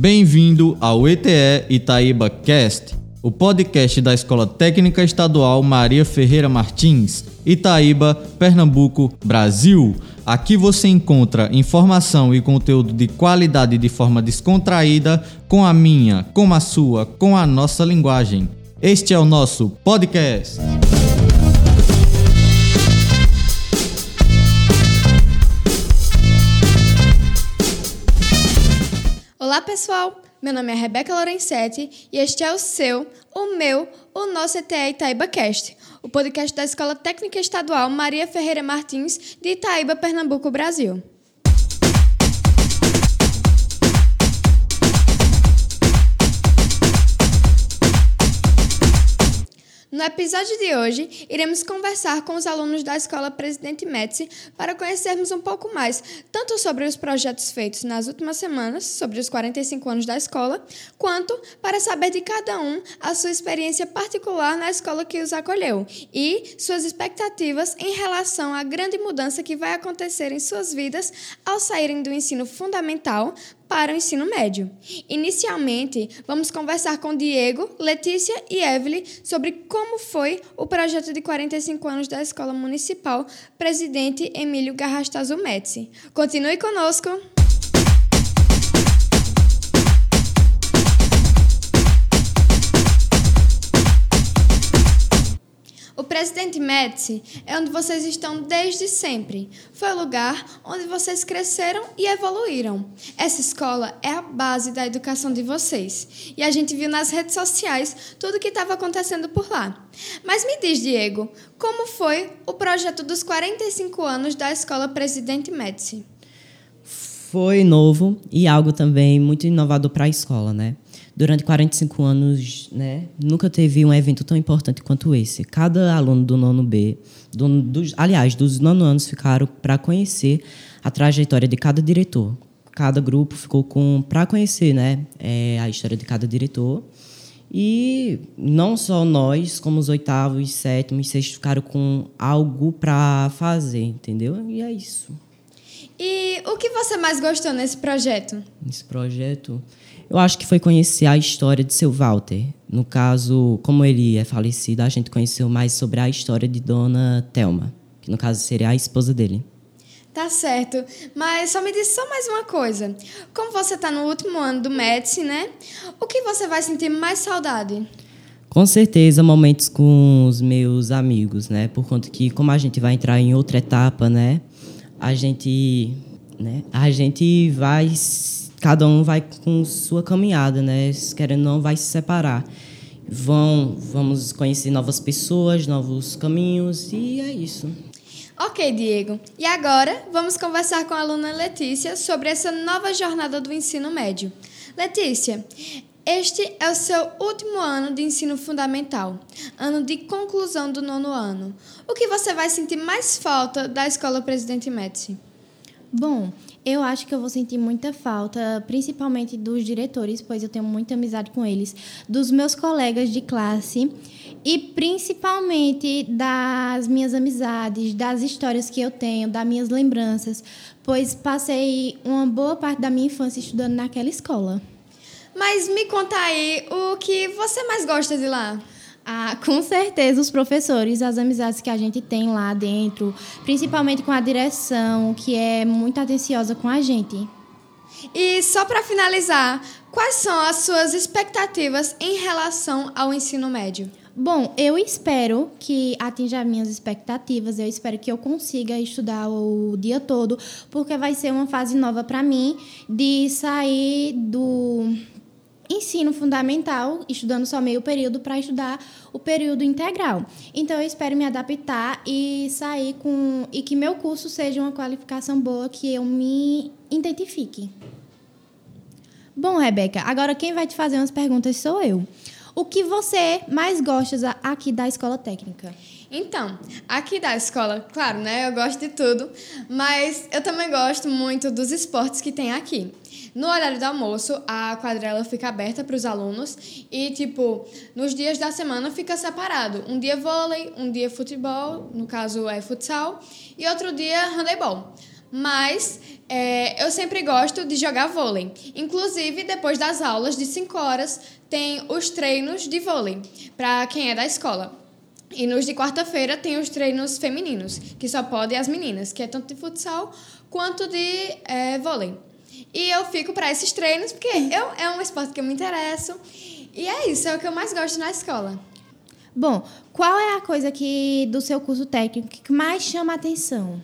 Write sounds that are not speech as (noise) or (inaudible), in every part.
Bem-vindo ao ETE Itaíba Cast, o podcast da Escola Técnica Estadual Maria Ferreira Martins, Itaíba, Pernambuco, Brasil. Aqui você encontra informação e conteúdo de qualidade de forma descontraída, com a minha, com a sua, com a nossa linguagem. Este é o nosso podcast. Olá, pessoal! Meu nome é Rebeca Lorenzetti e este é o seu, o meu, o nosso ETE Itaíba Cast, o podcast da Escola Técnica Estadual Maria Ferreira Martins de Itaíba, Pernambuco, Brasil. No episódio de hoje, iremos conversar com os alunos da Escola Presidente Médici para conhecermos um pouco mais, tanto sobre os projetos feitos nas últimas semanas, sobre os 45 anos da escola, quanto para saber de cada um a sua experiência particular na escola que os acolheu e suas expectativas em relação à grande mudança que vai acontecer em suas vidas ao saírem do ensino fundamental para o ensino médio. Inicialmente, vamos conversar com Diego, Letícia e Evelyn sobre como foi o projeto de 45 anos da Escola Municipal Presidente Emílio Garrastazu Médici. Continue conosco! Presidente Médici é onde vocês estão desde sempre. Foi o lugar onde vocês cresceram e evoluíram. Essa escola é a base da educação de vocês. E a gente viu nas redes sociais tudo o que estava acontecendo por lá. Mas me diz, Diego, como foi o projeto dos 45 anos da Escola Presidente Médici? Foi novo e algo também muito inovador para a escola, né? durante 45 anos, né, nunca teve um evento tão importante quanto esse. Cada aluno do nono B, do, dos, aliás, dos nono anos ficaram para conhecer a trajetória de cada diretor. Cada grupo ficou com para conhecer, né, é, a história de cada diretor. E não só nós, como os oitavos, sétimos, sextos ficaram com algo para fazer, entendeu? E é isso. E o que você mais gostou nesse projeto? Nesse projeto, eu acho que foi conhecer a história de seu Walter. No caso, como ele é falecido, a gente conheceu mais sobre a história de Dona Thelma, que no caso seria a esposa dele. Tá certo, mas só me diz só mais uma coisa. Como você está no último ano do Médici, né? O que você vai sentir mais saudade? Com certeza, momentos com os meus amigos, né? Por conta que, como a gente vai entrar em outra etapa, né? A gente, né? A gente vai cada um vai com sua caminhada, né? Querendo não, vai se separar. Vão, vamos conhecer novas pessoas, novos caminhos e é isso. Ok, Diego. E agora vamos conversar com a aluna Letícia sobre essa nova jornada do ensino médio. Letícia, este é o seu último ano de ensino fundamental, ano de conclusão do nono ano. O que você vai sentir mais falta da Escola Presidente Médici? Bom, eu acho que eu vou sentir muita falta, principalmente dos diretores, pois eu tenho muita amizade com eles, dos meus colegas de classe e principalmente das minhas amizades, das histórias que eu tenho, das minhas lembranças, pois passei uma boa parte da minha infância estudando naquela escola. Mas me conta aí o que você mais gosta de lá. Ah, com certeza os professores, as amizades que a gente tem lá dentro, principalmente com a direção, que é muito atenciosa com a gente. E só para finalizar, quais são as suas expectativas em relação ao ensino médio? Bom, eu espero que atinja as minhas expectativas. Eu espero que eu consiga estudar o dia todo, porque vai ser uma fase nova para mim de sair do ensino fundamental, estudando só meio período, para estudar o período integral. Então, eu espero me adaptar e sair com. e que meu curso seja uma qualificação boa, que eu me identifique. Bom, Rebeca, agora quem vai te fazer umas perguntas sou eu. O que você mais gosta aqui da escola técnica? Então, aqui da escola, claro, né? Eu gosto de tudo, mas eu também gosto muito dos esportes que tem aqui. No horário do almoço, a quadrela fica aberta para os alunos e, tipo, nos dias da semana fica separado. Um dia vôlei, um dia futebol, no caso é futsal, e outro dia handebol. Mas é, eu sempre gosto de jogar vôlei. Inclusive, depois das aulas de 5 horas, tem os treinos de vôlei para quem é da escola. E nos de quarta-feira tem os treinos femininos, que só podem as meninas, que é tanto de futsal quanto de é, vôlei. E eu fico para esses treinos porque eu, é um esporte que eu me interesso. E é isso, é o que eu mais gosto na escola. Bom, qual é a coisa que do seu curso técnico que mais chama a atenção?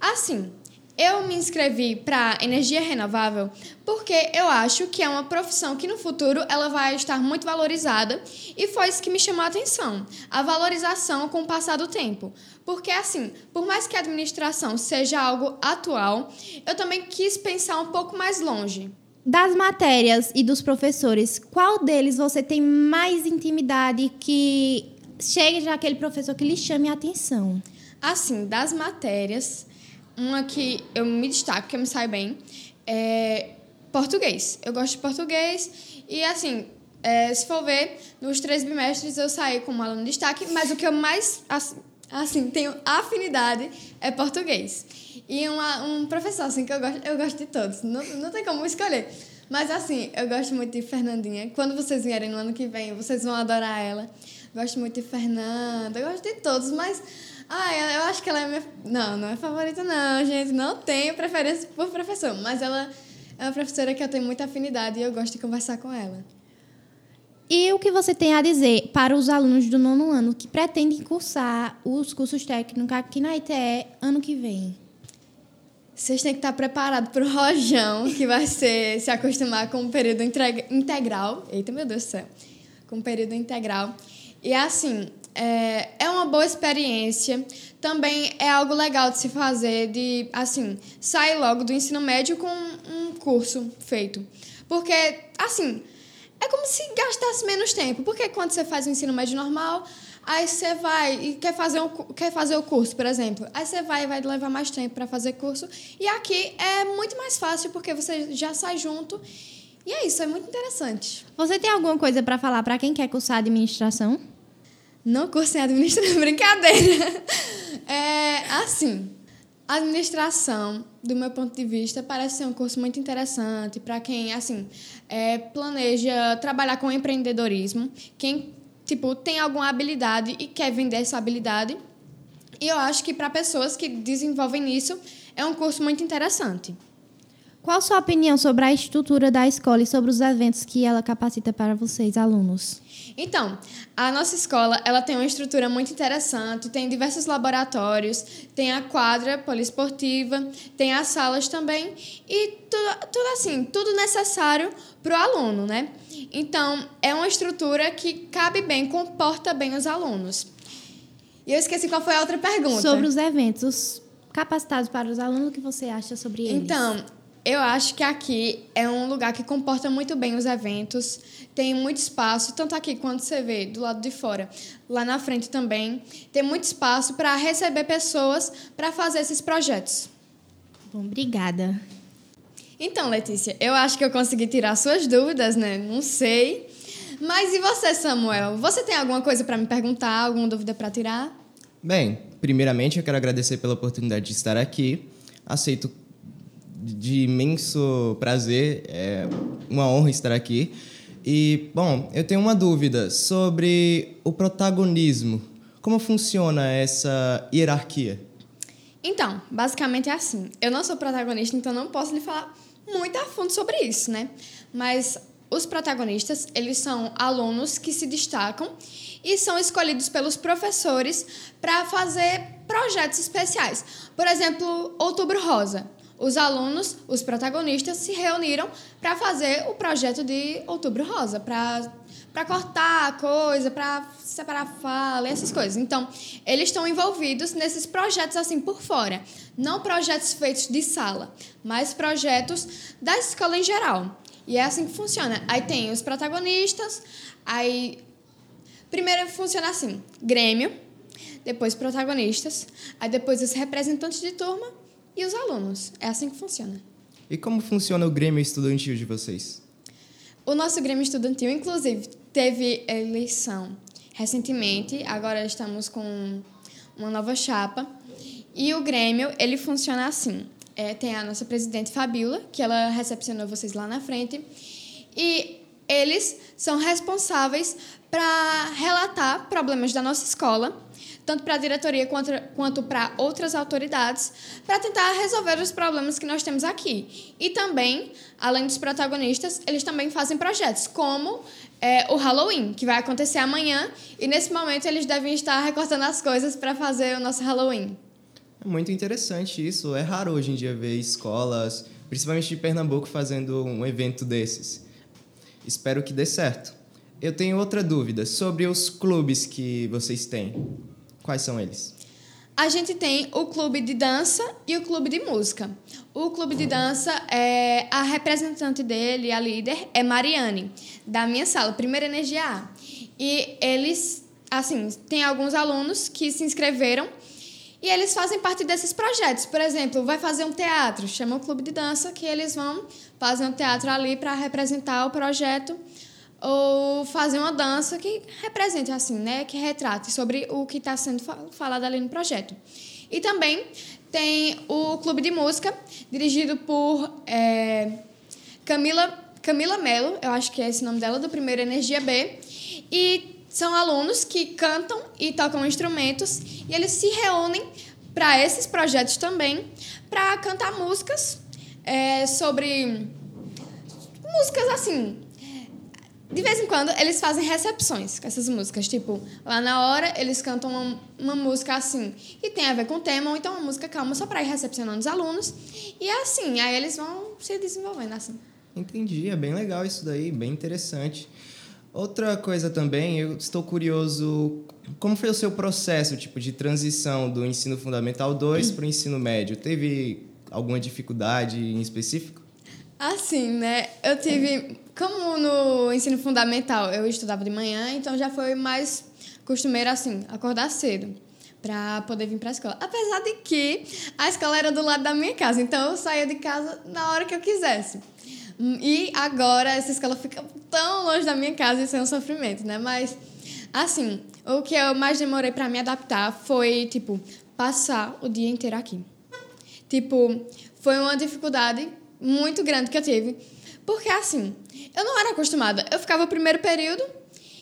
Assim, eu me inscrevi para energia renovável porque eu acho que é uma profissão que no futuro ela vai estar muito valorizada e foi isso que me chamou a atenção, a valorização com o passar do tempo. Porque assim, por mais que a administração seja algo atual, eu também quis pensar um pouco mais longe. Das matérias e dos professores, qual deles você tem mais intimidade que chegue aquele professor que lhe chame a atenção? Assim, das matérias, uma que eu me destaco, que eu me saio bem, é português. Eu gosto de português e, assim, é, se for ver, nos três bimestres eu saí como aluno de destaque, mas o que eu mais, assim, tenho afinidade é português. E uma, um professor, assim, que eu gosto, eu gosto de todos, não, não tem como escolher. Mas, assim, eu gosto muito de Fernandinha. Quando vocês vierem no ano que vem, vocês vão adorar ela. Gosto muito de Fernanda, gosto de todos, mas ah, eu acho que ela é minha. Não, não é favorita, não, gente. Não tenho preferência por professor, mas ela é uma professora que eu tenho muita afinidade e eu gosto de conversar com ela. E o que você tem a dizer para os alunos do nono ano que pretendem cursar os cursos técnicos aqui na ITE ano que vem? Vocês têm que estar preparados para o rojão, que vai ser se acostumar com o período integral. Eita, meu Deus do céu! Com o período integral. E assim, é, é uma boa experiência. Também é algo legal de se fazer, de, assim, sair logo do ensino médio com um curso feito. Porque, assim, é como se gastasse menos tempo. Porque quando você faz o ensino médio normal, aí você vai e quer fazer, um, quer fazer o curso, por exemplo. Aí você vai e vai levar mais tempo para fazer curso. E aqui é muito mais fácil porque você já sai junto. E é isso, é muito interessante. Você tem alguma coisa para falar para quem quer cursar administração? Não cursei administração, (laughs) brincadeira. É, assim, administração, do meu ponto de vista, parece ser um curso muito interessante para quem, assim, é, planeja trabalhar com empreendedorismo, quem, tipo, tem alguma habilidade e quer vender essa habilidade. E eu acho que para pessoas que desenvolvem isso, é um curso muito interessante. Qual a sua opinião sobre a estrutura da escola e sobre os eventos que ela capacita para vocês, alunos? Então, a nossa escola ela tem uma estrutura muito interessante, tem diversos laboratórios, tem a quadra poliesportiva, tem as salas também e tudo, tudo assim, tudo necessário para o aluno, né? Então, é uma estrutura que cabe bem, comporta bem os alunos. E eu esqueci qual foi a outra pergunta. Sobre os eventos capacitados para os alunos, o que você acha sobre eles? Então, eu acho que aqui é um lugar que comporta muito bem os eventos, tem muito espaço, tanto aqui quanto você vê do lado de fora, lá na frente também, tem muito espaço para receber pessoas para fazer esses projetos. Bom, obrigada. Então, Letícia, eu acho que eu consegui tirar suas dúvidas, né? Não sei. Mas e você, Samuel? Você tem alguma coisa para me perguntar, alguma dúvida para tirar? Bem, primeiramente eu quero agradecer pela oportunidade de estar aqui. Aceito de imenso prazer, é uma honra estar aqui. E, bom, eu tenho uma dúvida sobre o protagonismo. Como funciona essa hierarquia? Então, basicamente é assim. Eu não sou protagonista, então não posso lhe falar muito a fundo sobre isso, né? Mas os protagonistas, eles são alunos que se destacam e são escolhidos pelos professores para fazer projetos especiais. Por exemplo, Outubro Rosa os alunos, os protagonistas, se reuniram para fazer o projeto de Outubro Rosa, para cortar a coisa, para separar a fala, essas coisas. Então, eles estão envolvidos nesses projetos assim por fora. Não projetos feitos de sala, mas projetos da escola em geral. E é assim que funciona. Aí tem os protagonistas, aí primeiro funciona assim: Grêmio, depois protagonistas, aí depois os representantes de turma e os alunos. É assim que funciona. E como funciona o Grêmio Estudantil de vocês? O nosso Grêmio Estudantil, inclusive, teve eleição recentemente. Agora estamos com uma nova chapa. E o Grêmio, ele funciona assim. é, tem a nossa presidente Fabiola, que ela recepcionou vocês lá na frente. E eles são responsáveis para relatar problemas da nossa escola, tanto para a diretoria quanto, para outras autoridades, para tentar resolver os problemas que nós temos aqui. E também, além dos protagonistas, eles também fazem projetos, como é, o Halloween, que vai acontecer amanhã, e nesse momento eles devem estar recortando as coisas para fazer o nosso Halloween. É muito interessante isso. É raro hoje em dia ver escolas, principalmente de Pernambuco, fazendo um evento desses. Espero que dê certo. Eu tenho outra dúvida sobre os clubes que vocês têm. Quais são eles? A gente tem o clube de dança e o clube de música. O clube de dança é a representante dele, a líder, é Mariane, da minha sala, Primeira Energia A. E eles, assim, tem alguns alunos que se inscreveram e eles fazem parte desses projetos. Por exemplo, vai fazer um teatro, chama o clube de dança, que eles vão fazer um teatro ali para representar o projeto ou fazer uma dança que represente assim, né, que retrate sobre o que está sendo falado ali no projeto. E também tem o clube de música dirigido por é, Camila Camila Melo, eu acho que é esse nome dela, do primeiro Energia B, e são alunos que cantam e tocam instrumentos e eles se reúnem para esses projetos também para cantar músicas é, sobre músicas assim. De vez em quando eles fazem recepções com essas músicas, tipo, lá na hora eles cantam uma, uma música assim, que tem a ver com o tema, ou então uma música calma só para ir recepcionando os alunos. E é assim, aí eles vão se desenvolvendo assim. Entendi, é bem legal isso daí, bem interessante. Outra coisa também, eu estou curioso, como foi o seu processo, tipo, de transição do ensino fundamental 2 para o ensino médio? Teve alguma dificuldade em específico? Assim, né? Eu tive, como no ensino fundamental eu estudava de manhã, então já foi mais costumeiro assim, acordar cedo para poder vir para a escola. Apesar de que a escola era do lado da minha casa, então eu saía de casa na hora que eu quisesse. E agora essa escola fica tão longe da minha casa, isso é um sofrimento, né? Mas, assim, o que eu mais demorei para me adaptar foi, tipo, passar o dia inteiro aqui. Tipo, foi uma dificuldade muito grande que eu tive. Porque, assim, eu não era acostumada. Eu ficava o primeiro período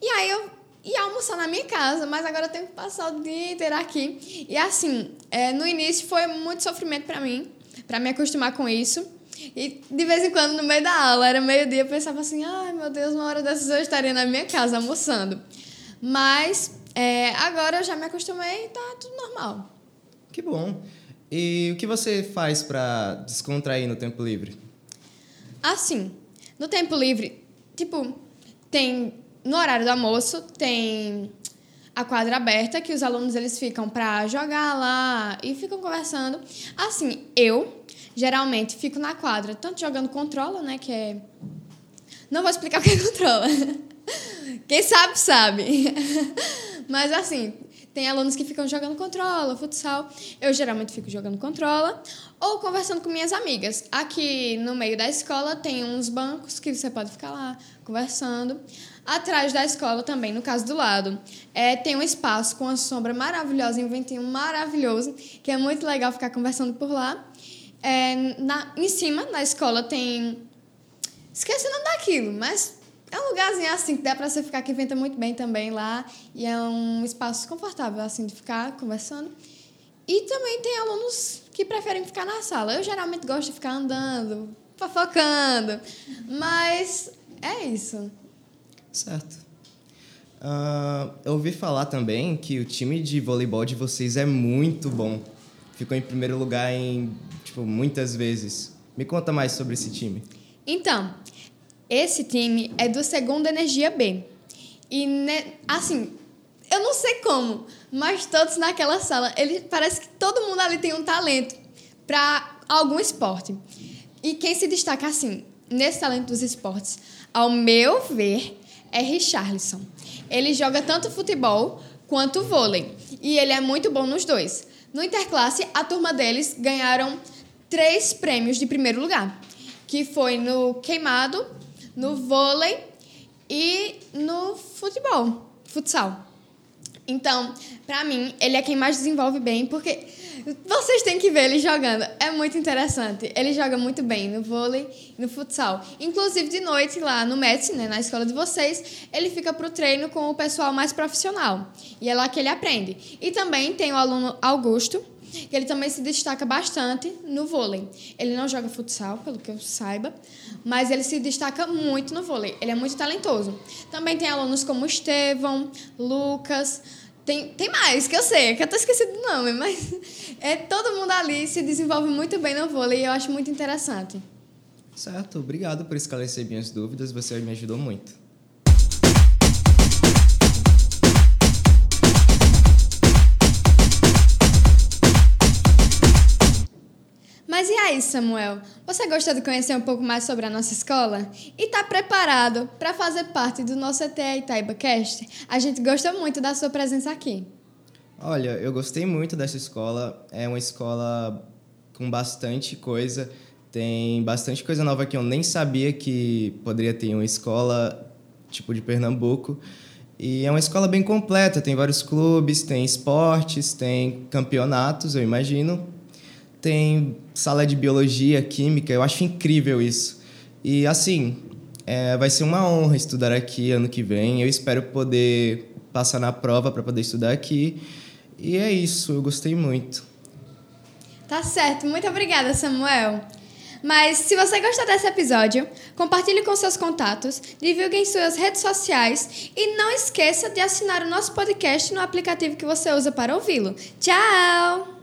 e aí eu ia almoçar na minha casa, mas agora eu tenho que passar o dia inteiro aqui. E, assim, é, no início foi muito sofrimento para mim, para me acostumar com isso. E de vez em quando, no meio da aula, era meio-dia, eu pensava assim: ai meu Deus, uma hora dessas eu estaria na minha casa almoçando. Mas é, agora eu já me acostumei e tá tudo normal. Que bom. E o que você faz para descontrair no tempo livre? Assim, no tempo livre, tipo, tem no horário do almoço tem a quadra aberta que os alunos eles ficam para jogar lá e ficam conversando. Assim, eu geralmente fico na quadra, tanto jogando controla, né, que é Não vou explicar o que é controla. (laughs) Quem sabe sabe. (laughs) Mas assim, tem alunos que ficam jogando controla, futsal. Eu geralmente fico jogando controla ou conversando com minhas amigas. Aqui no meio da escola tem uns bancos que você pode ficar lá conversando. Atrás da escola também, no caso do lado, é, tem um espaço com uma sombra maravilhosa, um ventinho maravilhoso, que é muito legal ficar conversando por lá. É, na, em cima, na escola, tem. Esqueci o nome daquilo, mas é um lugarzinho assim que dá para você ficar que venta muito bem também lá. E é um espaço confortável, assim, de ficar conversando. E também tem alunos que preferem ficar na sala. Eu geralmente gosto de ficar andando, fofocando. Mas é isso. Certo. Uh, eu ouvi falar também que o time de voleibol de vocês é muito bom. Ficou em primeiro lugar em tipo, muitas vezes. Me conta mais sobre esse time. Então, esse time é do Segundo Energia B. E, né, assim, eu não sei como, mas todos naquela sala, ele parece que todo mundo ali tem um talento para algum esporte. E quem se destaca assim, nesse talento dos esportes, ao meu ver, é Richarlison. Ele joga tanto futebol quanto vôlei. E ele é muito bom nos dois. No Interclasse, a turma deles ganharam três prêmios de primeiro lugar, que foi no queimado, no vôlei e no futebol, futsal. Então, pra mim, ele é quem mais desenvolve bem, porque vocês têm que ver ele jogando. É muito interessante. Ele joga muito bem no vôlei e no futsal. Inclusive, de noite, lá no METS, né, na escola de vocês, ele fica pro treino com o pessoal mais profissional. E é lá que ele aprende. E também tem o aluno Augusto, que ele também se destaca bastante no vôlei. Ele não joga futsal, pelo que eu saiba, mas ele se destaca muito no vôlei. Ele é muito talentoso. Também tem alunos como Estevão, Lucas, tem, tem mais, que eu sei, que eu tô esquecendo do nome, mas (laughs) é, todo mundo ali se desenvolve muito bem no vôlei e eu acho muito interessante. Certo, obrigado por esclarecer minhas dúvidas, você me ajudou muito. Mas e aí, Samuel? Você gostou de conhecer um pouco mais sobre a nossa escola? E está preparado para fazer parte do nosso ETA Itaiba Cast? A gente gosta muito da sua presença aqui. Olha, eu gostei muito dessa escola. É uma escola com bastante coisa. Tem bastante coisa nova que eu nem sabia que poderia ter uma escola tipo de Pernambuco. E é uma escola bem completa, tem vários clubes, tem esportes, tem campeonatos, eu imagino tem sala de biologia, química, eu acho incrível isso. E assim, é, vai ser uma honra estudar aqui ano que vem. Eu espero poder passar na prova para poder estudar aqui. E é isso, eu gostei muito. Tá certo, muito obrigada, Samuel. Mas se você gostou desse episódio, compartilhe com seus contatos, divulgue em suas redes sociais e não esqueça de assinar o nosso podcast no aplicativo que você usa para ouvi-lo. Tchau!